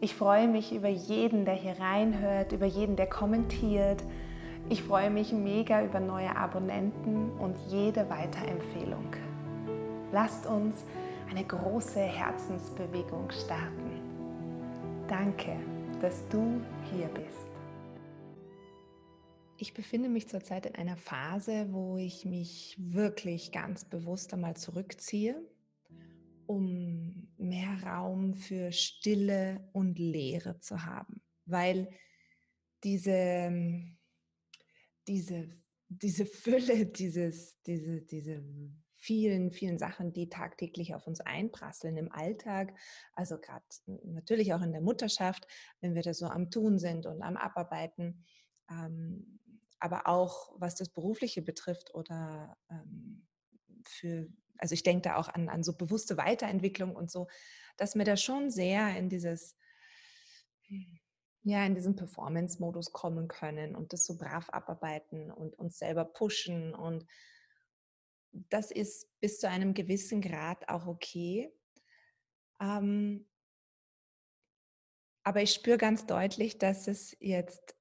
Ich freue mich über jeden, der hier reinhört, über jeden, der kommentiert. Ich freue mich mega über neue Abonnenten und jede Weiterempfehlung. Lasst uns eine große Herzensbewegung starten. Danke, dass du hier bist. Ich befinde mich zurzeit in einer Phase, wo ich mich wirklich ganz bewusst einmal zurückziehe um mehr Raum für Stille und Leere zu haben, weil diese, diese, diese Fülle, dieses, diese, diese vielen, vielen Sachen, die tagtäglich auf uns einprasseln im Alltag, also gerade natürlich auch in der Mutterschaft, wenn wir da so am Tun sind und am Abarbeiten, ähm, aber auch was das Berufliche betrifft oder ähm, für also ich denke da auch an, an so bewusste Weiterentwicklung und so, dass wir da schon sehr in dieses, ja, in diesen Performance-Modus kommen können und das so brav abarbeiten und uns selber pushen. Und das ist bis zu einem gewissen Grad auch okay. Ähm, aber ich spüre ganz deutlich, dass es jetzt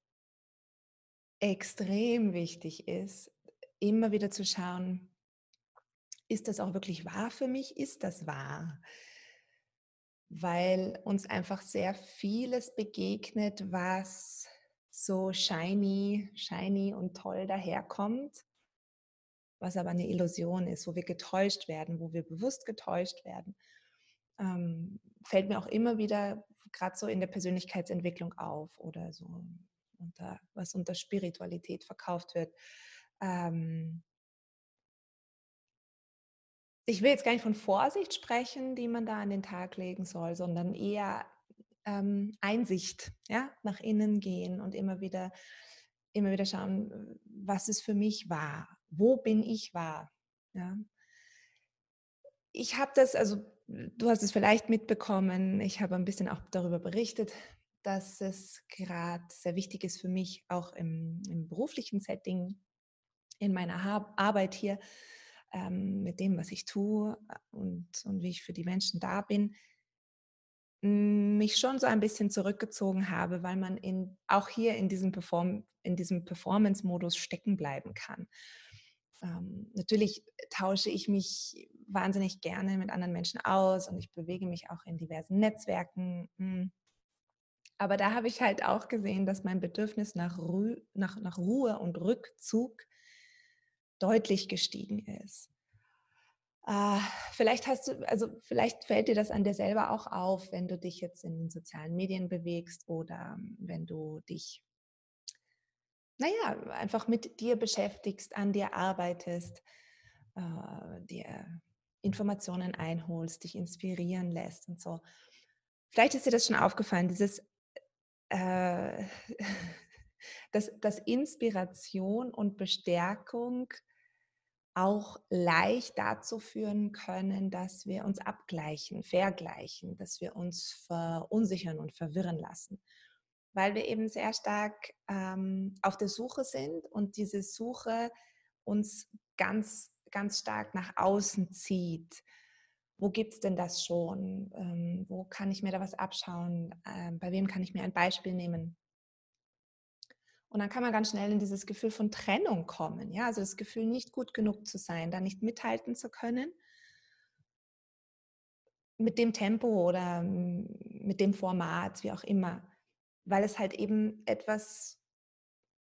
extrem wichtig ist, immer wieder zu schauen, ist das auch wirklich wahr für mich? Ist das wahr? Weil uns einfach sehr vieles begegnet, was so shiny, shiny und toll daherkommt, was aber eine Illusion ist, wo wir getäuscht werden, wo wir bewusst getäuscht werden. Ähm, fällt mir auch immer wieder gerade so in der Persönlichkeitsentwicklung auf oder so unter was unter Spiritualität verkauft wird. Ähm, ich will jetzt gar nicht von Vorsicht sprechen, die man da an den Tag legen soll, sondern eher ähm, Einsicht, ja, nach innen gehen und immer wieder, immer wieder schauen, was ist für mich wahr, wo bin ich wahr, ja. Ich habe das, also du hast es vielleicht mitbekommen, ich habe ein bisschen auch darüber berichtet, dass es gerade sehr wichtig ist für mich, auch im, im beruflichen Setting, in meiner Arbeit hier, ähm, mit dem, was ich tue äh, und, und wie ich für die Menschen da bin, mich schon so ein bisschen zurückgezogen habe, weil man in, auch hier in diesem, Perform, diesem Performance-Modus stecken bleiben kann. Ähm, natürlich tausche ich mich wahnsinnig gerne mit anderen Menschen aus und ich bewege mich auch in diversen Netzwerken. Hm. Aber da habe ich halt auch gesehen, dass mein Bedürfnis nach, Ru nach, nach Ruhe und Rückzug deutlich gestiegen ist. Uh, vielleicht hast du, also vielleicht fällt dir das an dir selber auch auf, wenn du dich jetzt in den sozialen Medien bewegst oder ähm, wenn du dich, naja, einfach mit dir beschäftigst, an dir arbeitest, uh, dir Informationen einholst, dich inspirieren lässt und so. Vielleicht ist dir das schon aufgefallen, dieses, äh, dass, dass Inspiration und Bestärkung auch leicht dazu führen können, dass wir uns abgleichen, vergleichen, dass wir uns verunsichern und verwirren lassen, weil wir eben sehr stark ähm, auf der Suche sind und diese Suche uns ganz, ganz stark nach außen zieht. Wo gibt es denn das schon? Ähm, wo kann ich mir da was abschauen? Ähm, bei wem kann ich mir ein Beispiel nehmen? Und dann kann man ganz schnell in dieses Gefühl von Trennung kommen. Ja, also das Gefühl, nicht gut genug zu sein, da nicht mithalten zu können mit dem Tempo oder mit dem Format, wie auch immer, weil es halt eben etwas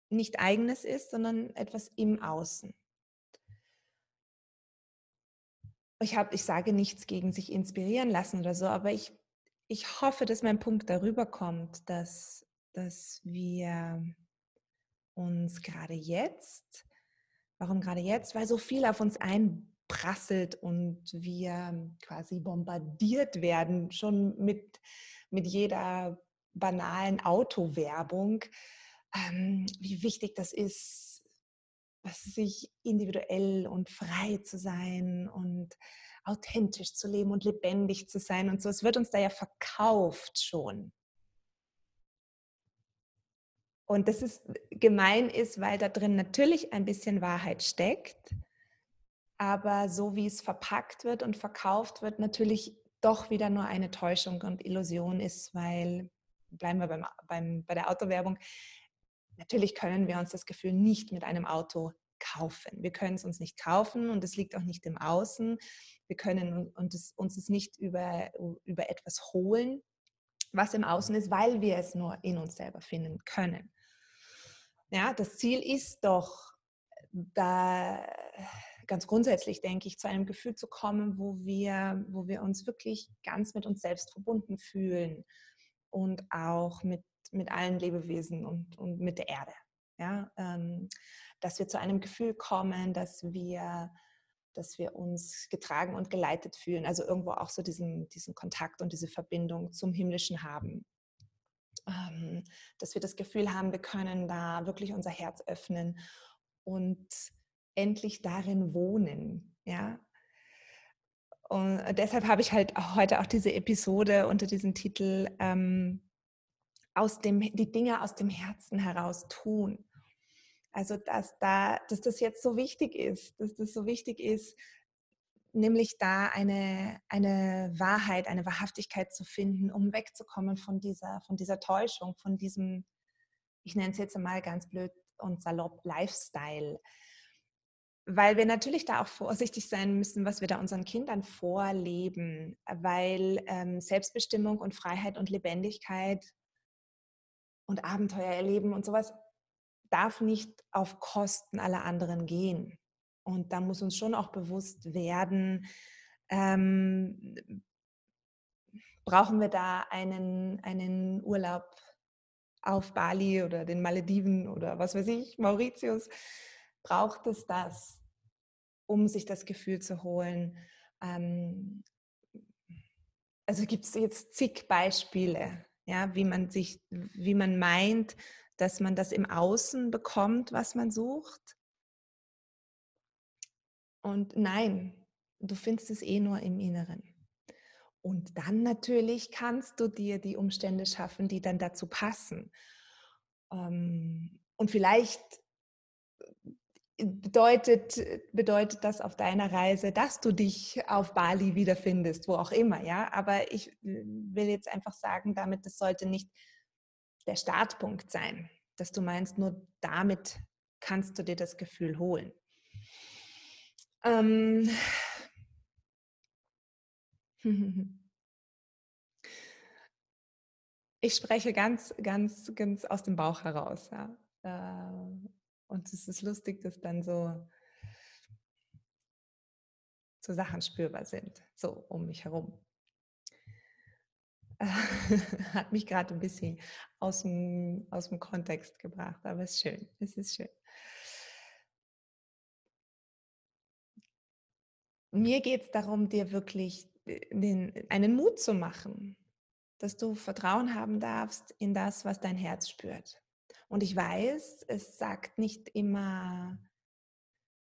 nicht eigenes ist, sondern etwas im Außen. Ich, hab, ich sage nichts gegen sich inspirieren lassen oder so, aber ich, ich hoffe, dass mein Punkt darüber kommt, dass, dass wir uns gerade jetzt. Warum gerade jetzt? Weil so viel auf uns ein, prasselt und wir quasi bombardiert werden, schon mit, mit jeder banalen Autowerbung, ähm, wie wichtig das ist, sich individuell und frei zu sein und authentisch zu leben und lebendig zu sein und so. Es wird uns da ja verkauft schon. Und das ist gemein ist, weil da drin natürlich ein bisschen Wahrheit steckt, aber so wie es verpackt wird und verkauft wird, natürlich doch wieder nur eine Täuschung und Illusion ist, weil, bleiben wir beim, beim, bei der Autowerbung, natürlich können wir uns das Gefühl nicht mit einem Auto kaufen. Wir können es uns nicht kaufen und es liegt auch nicht im Außen. Wir können uns, uns es nicht über, über etwas holen, was im Außen ist, weil wir es nur in uns selber finden können. Ja, das Ziel ist doch, da ganz grundsätzlich, denke ich, zu einem Gefühl zu kommen, wo wir, wo wir uns wirklich ganz mit uns selbst verbunden fühlen und auch mit, mit allen Lebewesen und, und mit der Erde. Ja, ähm, dass wir zu einem Gefühl kommen, dass wir, dass wir uns getragen und geleitet fühlen, also irgendwo auch so diesen, diesen Kontakt und diese Verbindung zum Himmlischen haben. Ähm, dass wir das Gefühl haben, wir können da wirklich unser Herz öffnen und endlich darin wohnen. Ja? Und deshalb habe ich halt heute auch diese Episode unter diesem Titel ähm, aus dem, die Dinge aus dem Herzen heraus tun. Also dass, da, dass das jetzt so wichtig ist, dass das so wichtig ist, nämlich da eine, eine Wahrheit, eine Wahrhaftigkeit zu finden, um wegzukommen von dieser, von dieser Täuschung, von diesem, ich nenne es jetzt mal ganz blöd und salopp, Lifestyle. Weil wir natürlich da auch vorsichtig sein müssen, was wir da unseren Kindern vorleben, weil ähm, Selbstbestimmung und Freiheit und Lebendigkeit und Abenteuer erleben und sowas darf nicht auf Kosten aller anderen gehen. Und da muss uns schon auch bewusst werden, ähm, brauchen wir da einen, einen Urlaub auf Bali oder den Malediven oder was weiß ich, Mauritius, braucht es das, um sich das Gefühl zu holen. Ähm, also gibt es jetzt zig Beispiele, ja, wie man sich, wie man meint, dass man das im Außen bekommt, was man sucht. Und nein, du findest es eh nur im Inneren. Und dann natürlich kannst du dir die Umstände schaffen, die dann dazu passen. Ähm, und vielleicht äh, bedeutet, bedeutet das auf deiner Reise, dass du dich auf Bali wiederfindest, wo auch immer, ja. Aber ich äh, will jetzt einfach sagen, damit, das sollte nicht der Startpunkt sein, dass du meinst, nur damit kannst du dir das Gefühl holen. Ähm ich spreche ganz, ganz, ganz aus dem Bauch heraus. Ja. Äh, und es ist lustig, dass dann so, so Sachen spürbar sind, so um mich herum. hat mich gerade ein bisschen aus dem, aus dem Kontext gebracht, aber es ist schön, es ist schön. Mir geht es darum, dir wirklich äh, den, einen Mut zu machen, dass du Vertrauen haben darfst in das, was dein Herz spürt. Und ich weiß, es sagt nicht immer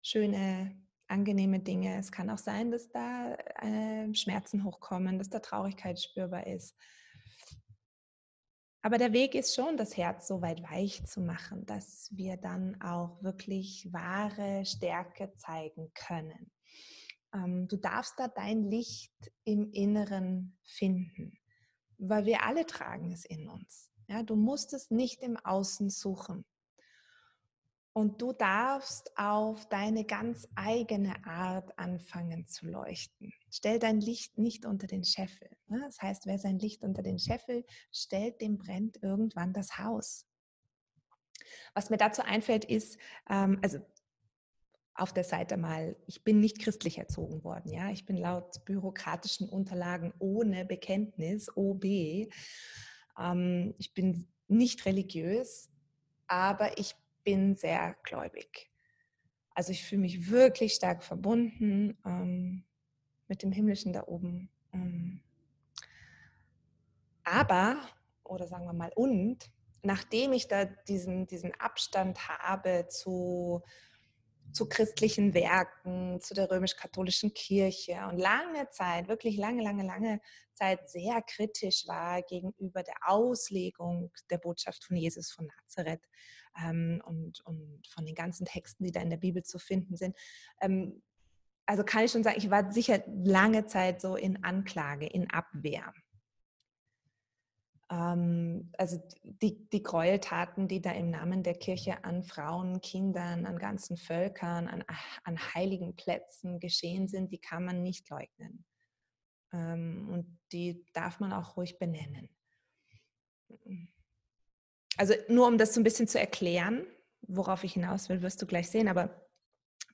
schöne angenehme Dinge. Es kann auch sein, dass da äh, Schmerzen hochkommen, dass da Traurigkeit spürbar ist. Aber der Weg ist schon, das Herz so weit weich zu machen, dass wir dann auch wirklich wahre Stärke zeigen können. Ähm, du darfst da dein Licht im Inneren finden, weil wir alle tragen es in uns. Ja, du musst es nicht im Außen suchen. Und du darfst auf deine ganz eigene Art anfangen zu leuchten. Stell dein Licht nicht unter den Scheffel. Ne? Das heißt, wer sein Licht unter den Scheffel stellt, dem brennt irgendwann das Haus. Was mir dazu einfällt, ist, ähm, also auf der Seite mal, ich bin nicht christlich erzogen worden, ja, ich bin laut bürokratischen Unterlagen ohne Bekenntnis, OB. Ähm, ich bin nicht religiös, aber ich bin sehr gläubig. Also ich fühle mich wirklich stark verbunden ähm, mit dem Himmlischen da oben. Ähm, aber, oder sagen wir mal und, nachdem ich da diesen, diesen Abstand habe zu, zu christlichen Werken, zu der römisch-katholischen Kirche und lange Zeit, wirklich lange, lange, lange Zeit sehr kritisch war gegenüber der Auslegung der Botschaft von Jesus von Nazareth ähm, und, und von den ganzen Texten, die da in der Bibel zu finden sind. Ähm, also kann ich schon sagen, ich war sicher lange Zeit so in Anklage, in Abwehr also die, die Gräueltaten, die da im Namen der Kirche an Frauen, Kindern, an ganzen Völkern, an, an heiligen Plätzen geschehen sind, die kann man nicht leugnen. Ähm, und die darf man auch ruhig benennen. Also nur um das so ein bisschen zu erklären, worauf ich hinaus will, wirst du gleich sehen, aber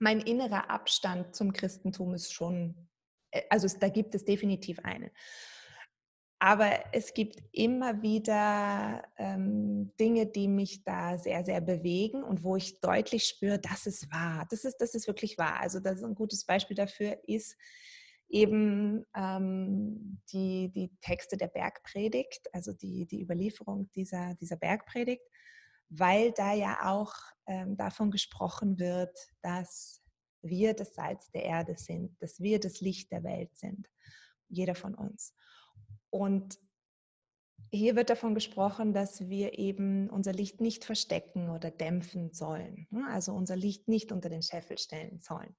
mein innerer Abstand zum Christentum ist schon, äh, also da gibt es definitiv einen. Aber es gibt immer wieder ähm, Dinge, die mich da sehr, sehr bewegen und wo ich deutlich spüre, das ist wahr. Das ist, das ist wirklich wahr. Also das ist ein gutes Beispiel dafür ist eben ähm, die, die Texte der Bergpredigt, also die, die Überlieferung dieser, dieser Bergpredigt, weil da ja auch ähm, davon gesprochen wird, dass wir das Salz der Erde sind, dass wir das Licht der Welt sind, jeder von uns. Und hier wird davon gesprochen, dass wir eben unser Licht nicht verstecken oder dämpfen sollen. Ne? Also unser Licht nicht unter den Scheffel stellen sollen.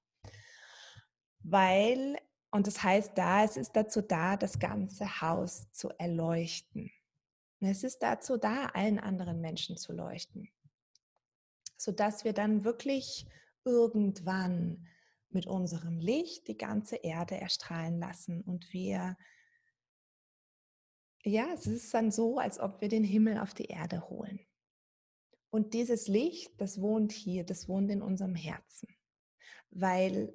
Weil, und das heißt da, es ist dazu da, das ganze Haus zu erleuchten. Es ist dazu da, allen anderen Menschen zu leuchten. Sodass wir dann wirklich irgendwann mit unserem Licht die ganze Erde erstrahlen lassen und wir ja, es ist dann so, als ob wir den Himmel auf die Erde holen. Und dieses Licht, das wohnt hier, das wohnt in unserem Herzen, weil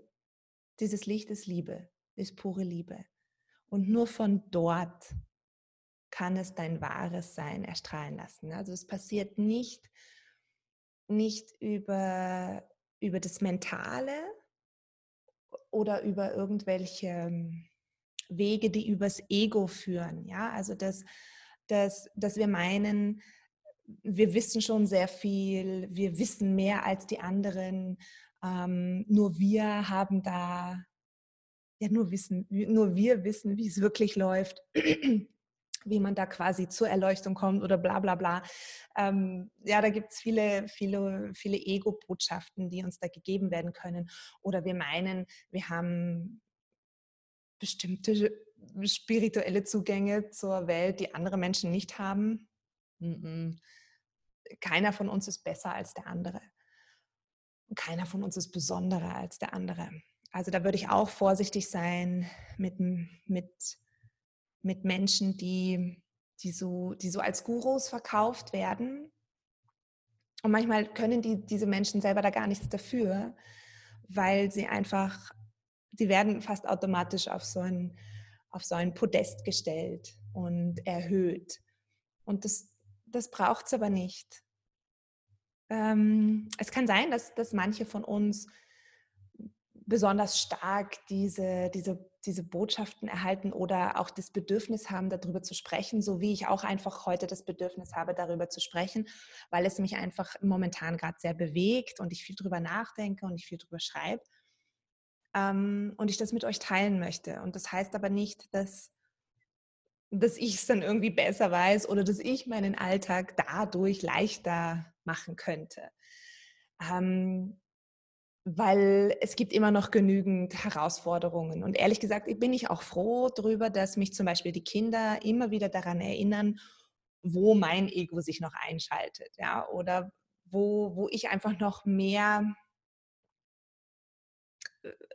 dieses Licht ist Liebe, ist pure Liebe. Und nur von dort kann es dein wahres Sein erstrahlen lassen. Also es passiert nicht, nicht über, über das Mentale oder über irgendwelche Wege, die übers Ego führen. Ja, also dass, dass, dass wir meinen, wir wissen schon sehr viel, wir wissen mehr als die anderen, ähm, nur wir haben da, ja, nur, wissen, nur wir wissen, wie es wirklich läuft. wie man da quasi zur Erleuchtung kommt oder bla bla bla. Ähm, ja, da gibt es viele, viele, viele Ego-Botschaften, die uns da gegeben werden können. Oder wir meinen, wir haben bestimmte spirituelle Zugänge zur Welt, die andere Menschen nicht haben. Keiner von uns ist besser als der andere. keiner von uns ist besonderer als der andere. Also da würde ich auch vorsichtig sein mit, mit, mit Menschen, die, die, so, die so als Gurus verkauft werden. Und manchmal können die, diese Menschen selber da gar nichts dafür, weil sie einfach die werden fast automatisch auf so ein, auf so ein Podest gestellt und erhöht. Und das, das braucht es aber nicht. Ähm, es kann sein, dass, dass manche von uns besonders stark diese, diese, diese Botschaften erhalten oder auch das Bedürfnis haben, darüber zu sprechen, so wie ich auch einfach heute das Bedürfnis habe, darüber zu sprechen, weil es mich einfach momentan gerade sehr bewegt und ich viel darüber nachdenke und ich viel darüber schreibe ähm, und ich das mit euch teilen möchte. Und das heißt aber nicht, dass, dass ich es dann irgendwie besser weiß oder dass ich meinen Alltag dadurch leichter machen könnte. Ähm, weil es gibt immer noch genügend Herausforderungen. Und ehrlich gesagt, bin ich auch froh darüber, dass mich zum Beispiel die Kinder immer wieder daran erinnern, wo mein Ego sich noch einschaltet, ja, oder wo, wo ich einfach noch mehr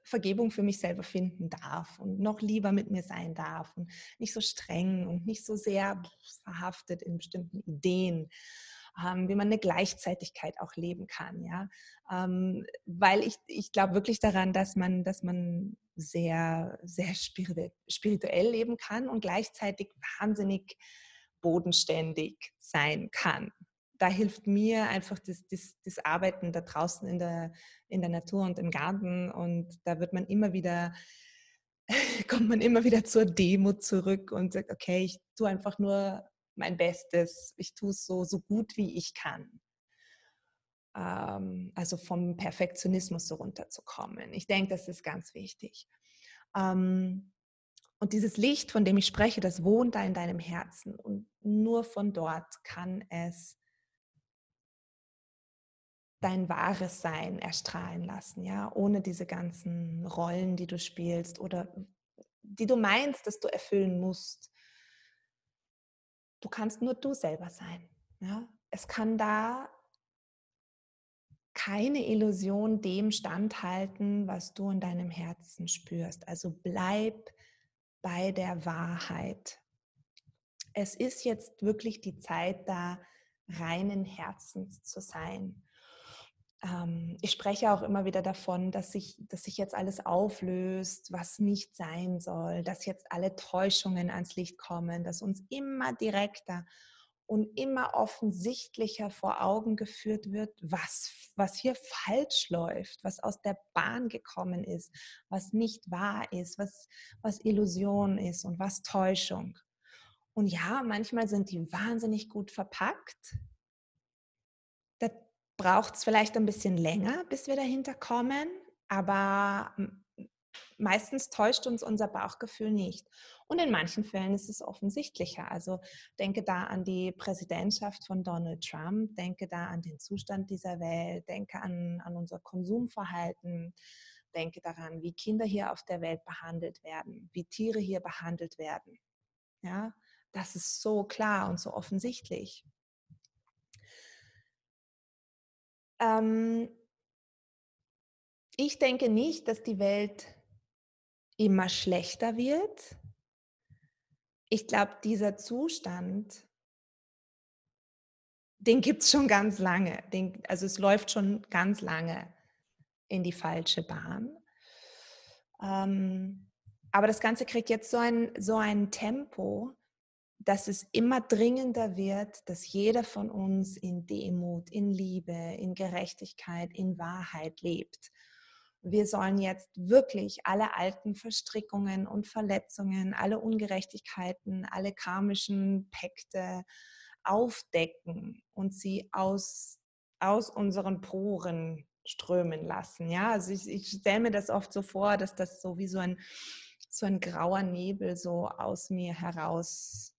Vergebung für mich selber finden darf und noch lieber mit mir sein darf und nicht so streng und nicht so sehr verhaftet in bestimmten Ideen, ähm, wie man eine Gleichzeitigkeit auch leben kann, ja, ähm, weil ich, ich glaube wirklich daran, dass man, dass man sehr, sehr spirituell leben kann und gleichzeitig wahnsinnig bodenständig sein kann. Da hilft mir einfach das, das, das Arbeiten da draußen in der, in der Natur und im Garten. Und da wird man immer wieder, kommt man immer wieder zur Demo zurück und sagt, okay, ich tue einfach nur mein Bestes. Ich tue es so, so gut wie ich kann. Ähm, also vom Perfektionismus so runterzukommen. Ich denke, das ist ganz wichtig. Ähm, und dieses Licht, von dem ich spreche, das wohnt da in deinem Herzen. Und nur von dort kann es dein wahres Sein erstrahlen lassen, ja, ohne diese ganzen Rollen, die du spielst oder die du meinst, dass du erfüllen musst. Du kannst nur du selber sein. Ja? Es kann da keine Illusion dem standhalten, was du in deinem Herzen spürst. Also bleib bei der Wahrheit. Es ist jetzt wirklich die Zeit, da reinen Herzens zu sein. Ähm, ich spreche auch immer wieder davon, dass sich, dass sich jetzt alles auflöst, was nicht sein soll, dass jetzt alle Täuschungen ans Licht kommen, dass uns immer direkter und immer offensichtlicher vor Augen geführt wird, was, was hier falsch läuft, was aus der Bahn gekommen ist, was nicht wahr ist, was, was Illusion ist und was Täuschung. Und ja, manchmal sind die wahnsinnig gut verpackt. Braucht es vielleicht ein bisschen länger, bis wir dahinter kommen, aber meistens täuscht uns unser Bauchgefühl nicht. Und in manchen Fällen ist es offensichtlicher. Also denke da an die Präsidentschaft von Donald Trump, denke da an den Zustand dieser Welt, denke an, an unser Konsumverhalten, denke daran, wie Kinder hier auf der Welt behandelt werden, wie Tiere hier behandelt werden. Ja, das ist so klar und so offensichtlich. Ähm, ich denke nicht, dass die Welt immer schlechter wird. Ich glaube, dieser Zustand, den gibt es schon ganz lange. Den, also es läuft schon ganz lange in die falsche Bahn. Ähm, aber das Ganze kriegt jetzt so ein, so ein Tempo, dass es immer dringender wird, dass jeder von uns in Demut, in Liebe, in Gerechtigkeit, in Wahrheit lebt. Wir sollen jetzt wirklich alle alten Verstrickungen und Verletzungen, alle Ungerechtigkeiten, alle karmischen Pakte aufdecken und sie aus, aus unseren Poren strömen lassen. Ja, also ich, ich stelle mir das oft so vor, dass das so wie so ein, so ein grauer Nebel so aus mir heraus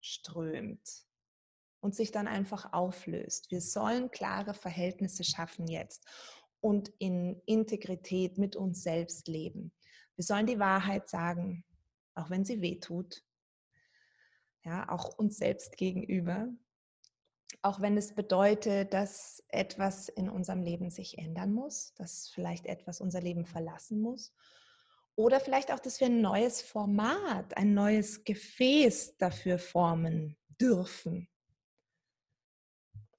strömt und sich dann einfach auflöst. Wir sollen klare Verhältnisse schaffen jetzt und in Integrität mit uns selbst leben. Wir sollen die Wahrheit sagen, auch wenn sie weh tut. Ja, auch uns selbst gegenüber. Auch wenn es bedeutet, dass etwas in unserem Leben sich ändern muss, dass vielleicht etwas unser Leben verlassen muss. Oder vielleicht auch, dass wir ein neues Format, ein neues Gefäß dafür formen dürfen.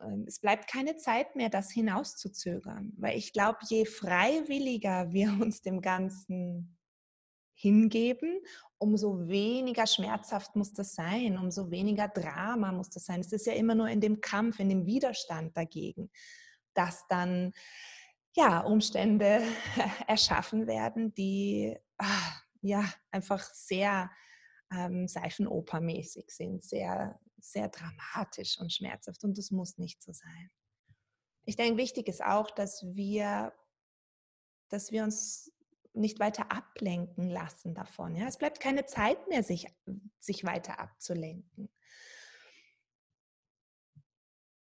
Ähm, es bleibt keine Zeit mehr, das hinauszuzögern, weil ich glaube, je freiwilliger wir uns dem Ganzen hingeben, umso weniger schmerzhaft muss das sein, umso weniger Drama muss das sein. Es ist ja immer nur in dem Kampf, in dem Widerstand dagegen, dass dann ja Umstände erschaffen werden, die ah, ja einfach sehr ähm, Seifenopermäßig sind, sehr sehr dramatisch und schmerzhaft und das muss nicht so sein. Ich denke, wichtig ist auch, dass wir, dass wir uns nicht weiter ablenken lassen davon. Ja? Es bleibt keine Zeit mehr, sich, sich weiter abzulenken.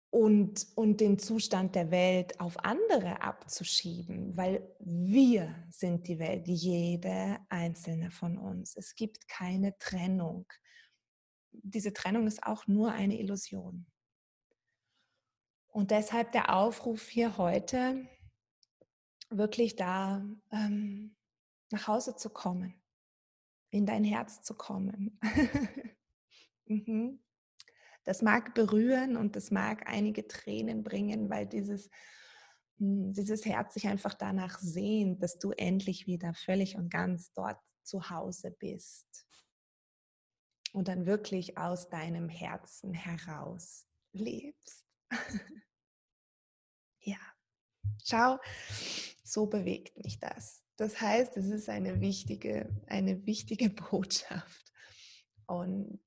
Und, und den Zustand der Welt auf andere abzuschieben, weil wir sind die Welt, jede einzelne von uns. Es gibt keine Trennung diese Trennung ist auch nur eine Illusion. Und deshalb der Aufruf hier heute, wirklich da ähm, nach Hause zu kommen, in dein Herz zu kommen. mhm. Das mag berühren und das mag einige Tränen bringen, weil dieses, hm, dieses Herz sich einfach danach sehnt, dass du endlich wieder völlig und ganz dort zu Hause bist und dann wirklich aus deinem Herzen heraus lebst. ja, schau, so bewegt mich das. Das heißt, es ist eine wichtige, eine wichtige Botschaft. Und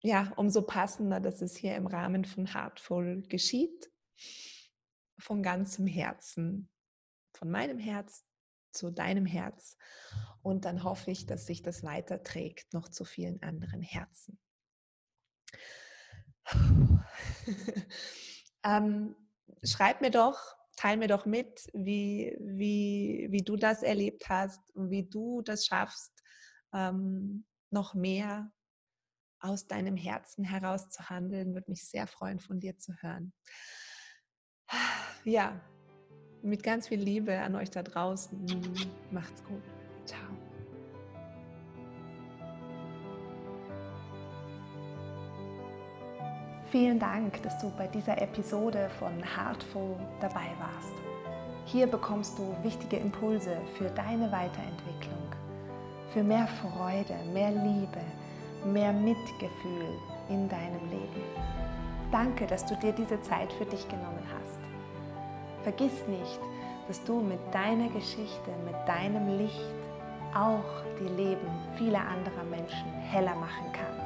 ja, umso passender, dass es hier im Rahmen von Heartful geschieht, von ganzem Herzen, von meinem Herz zu deinem Herz. Und dann hoffe ich, dass sich das weiterträgt noch zu vielen anderen Herzen. ähm, schreib mir doch, teil mir doch mit, wie, wie, wie du das erlebt hast und wie du das schaffst, ähm, noch mehr aus deinem Herzen heraus zu handeln. Würde mich sehr freuen, von dir zu hören. Ja, mit ganz viel Liebe an euch da draußen. Macht's gut. Vielen Dank, dass du bei dieser Episode von Heartful dabei warst. Hier bekommst du wichtige Impulse für deine Weiterentwicklung, für mehr Freude, mehr Liebe, mehr Mitgefühl in deinem Leben. Danke, dass du dir diese Zeit für dich genommen hast. Vergiss nicht, dass du mit deiner Geschichte, mit deinem Licht auch die Leben vieler anderer Menschen heller machen kannst.